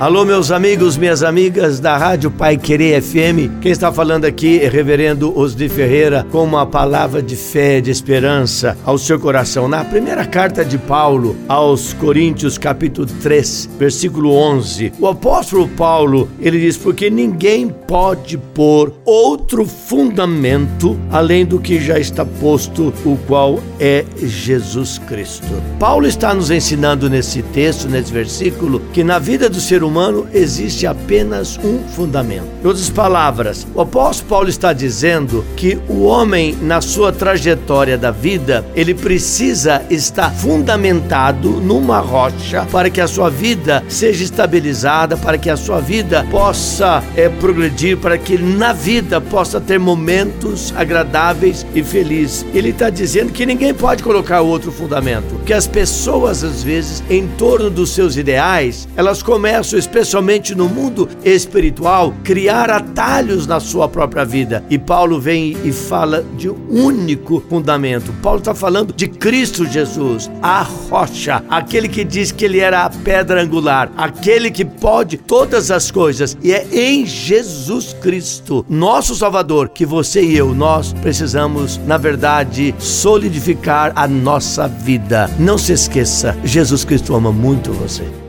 Alô, meus amigos, minhas amigas da Rádio Pai Querer FM. Quem está falando aqui é Reverendo Osni Ferreira com uma palavra de fé, de esperança ao seu coração. Na primeira carta de Paulo aos Coríntios, capítulo 3, versículo 11, o apóstolo Paulo, ele diz: Porque ninguém pode pôr outro fundamento além do que já está posto, o qual é Jesus Cristo. Paulo está nos ensinando nesse texto, nesse versículo, que na vida do ser humano, humano existe apenas um fundamento. Em outras palavras, o apóstolo Paulo está dizendo que o homem, na sua trajetória da vida, ele precisa estar fundamentado numa rocha para que a sua vida seja estabilizada, para que a sua vida possa é, progredir, para que na vida possa ter momentos agradáveis e felizes. Ele está dizendo que ninguém pode colocar outro fundamento, que as pessoas, às vezes, em torno dos seus ideais, elas começam especialmente no mundo espiritual, criar atalhos na sua própria vida. E Paulo vem e fala de um único fundamento. Paulo está falando de Cristo Jesus, a rocha, aquele que diz que ele era a pedra angular, aquele que pode todas as coisas. E é em Jesus Cristo, nosso Salvador, que você e eu, nós precisamos, na verdade, solidificar a nossa vida. Não se esqueça, Jesus Cristo ama muito você.